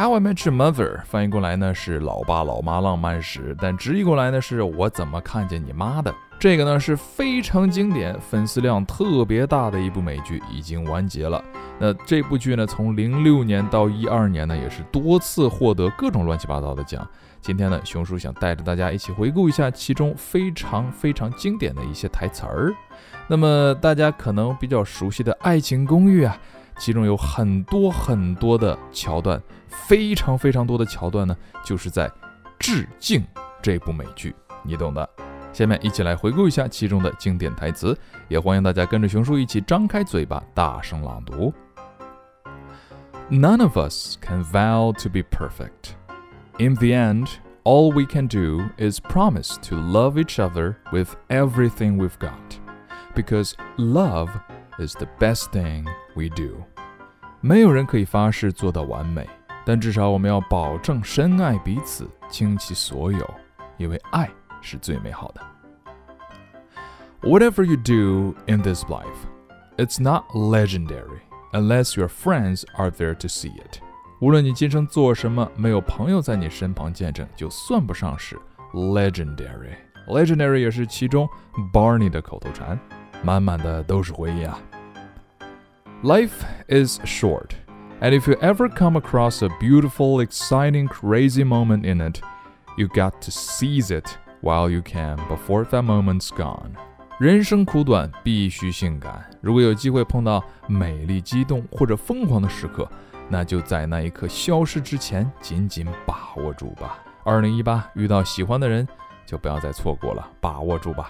How I Met Your Mother 翻译过来呢是老爸老妈浪漫史，但直译过来呢是我怎么看见你妈的。这个呢是非常经典、粉丝量特别大的一部美剧，已经完结了。那这部剧呢，从零六年到一二年呢，也是多次获得各种乱七八糟的奖。今天呢，熊叔想带着大家一起回顾一下其中非常非常经典的一些台词儿。那么大家可能比较熟悉的《爱情公寓》啊，其中有很多很多的桥段，非常非常多的桥段呢，就是在致敬这部美剧，你懂的。下面一起来回顾一下其中的经典台词，也欢迎大家跟着熊叔一起张开嘴巴，大声朗读。None of us can vow to be perfect. In the end, all we can do is promise to love each other with everything we've got, because love is the best thing we do. 没有人可以发誓做到完美，但至少我们要保证深爱彼此，倾其所有，因为爱。是最美好的。Whatever you do in this life, it's not legendary unless your friends are there to see it. 无论你今生做什么，没有朋友在你身旁见证，就算不上是 legendary。legendary 也是其中 Barney 的口头禅，满满的都是回忆啊。Life is short, and if you ever come across a beautiful, exciting, crazy moment in it, you got to seize it while you can before that moment's gone。人生苦短，必须性感。如果有机会碰到美丽、激动或者疯狂的时刻，那就在那一刻消失之前，紧紧把握住吧。二零一八遇到喜欢的人，就不要再错过了，把握住吧。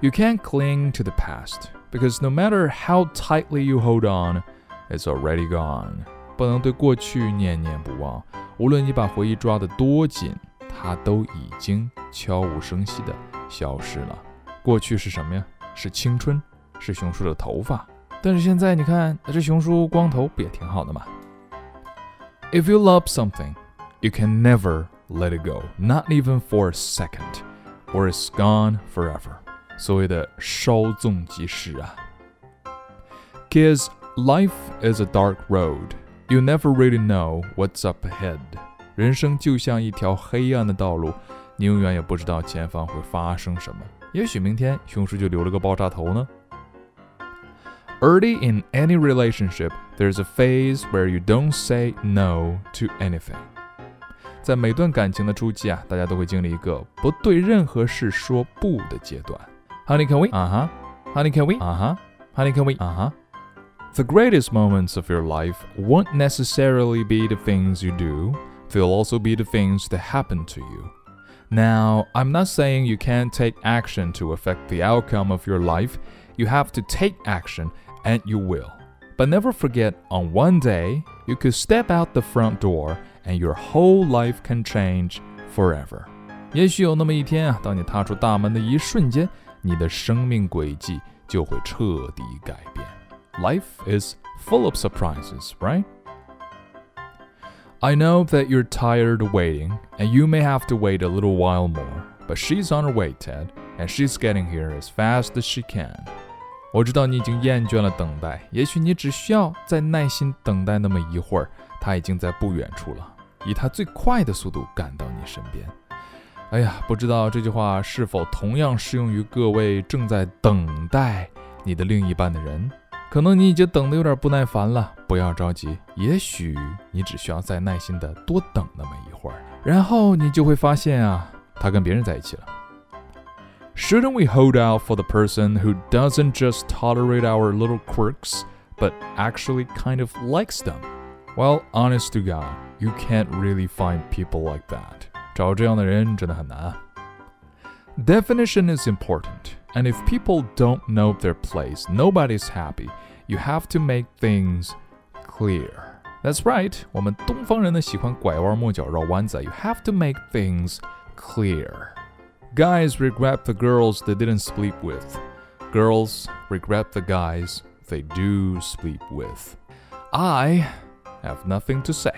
You can't cling to the past because no matter how tightly you hold on, it's already gone。不能对过去念念不忘，无论你把回忆抓得多紧。它都已经悄无声息地消失了。过去是什么呀？是青春，是熊叔的头发。但是现在你看，这熊叔光头不也挺好的吗？If you love something, you can never let it go, not even for a second, or it's gone forever。 所谓的稍纵即逝啊。Cause life is a dark road, you never really know what's up ahead。人生就像一条黑暗的道路，你永远也不知道前方会发生什么。也许明天熊叔就留了个爆炸头呢。Early in any relationship, there's a phase where you don't say no to anything. 在每段感情的初期啊，大家都会经历一个不对任何事说不的阶段。Honey, can we? 啊哈。Honey, can we? 啊哈。Honey, can we? 啊哈。The greatest moments of your life won't necessarily be the things you do they'll also be the things that happen to you. Now, I'm not saying you can't take action to affect the outcome of your life. You have to take action, and you will. But never forget, on one day, you could step out the front door, and your whole life can change forever. 也许有那么一天啊，当你踏出大门的一瞬间， 你的生命轨迹就会彻底改变。Life is full of surprises, right? I know that you're tired of waiting, and you may have to wait a little while more, but she's on her way, Ted, and she's getting here as fast as she can. 我知道你已经厌倦了等待，也许你只需要再耐心等待那么一会儿，她已经在不远处了，以她最快的速度赶到你身边。 哎呀，不知道这句话是否同样适用于各位正在等待你的另一半的人？可能你已经等得有点不耐烦了，不要着急，也许你只需要再耐心的多等那么一会儿，然后你就会发现啊，他跟别人在一起了。Shouldn't we hold out for the person who doesn't just tolerate our little quirks, but actually kind of likes them? Well, honest to God, you can't really find people like that. 找这样的人真的很难。Definition is important. And if people don't know their place, nobody's happy. You have to make things clear. That's right. 我们东方人呢喜欢拐弯抹角绕弯子。You have to make things clear. Guys regret the girls they didn't sleep with. Girls regret the guys they do sleep with. I have nothing to say.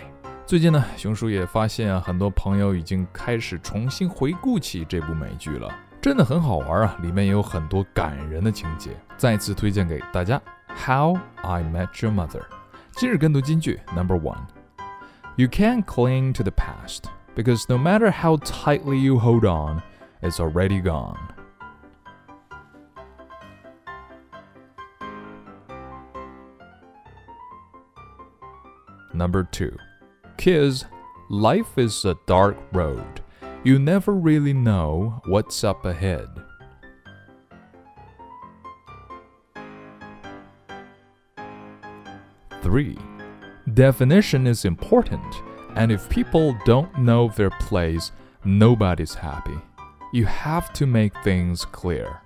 最近呢，熊叔也发现啊，很多朋友已经开始重新回顾起这部美剧了。真的很好玩啊！里面也有很多感人的情节，再次推荐给大家。How I Met Your Mother，今日跟读金句 Number One。 You can't cling to the past because no matter how tightly you hold on, it's already gone. Number two, Kids, life is a dark road. You never really know what's up ahead. Three, definition is important, and if people don't know their place, nobody's happy. You have to make things clear.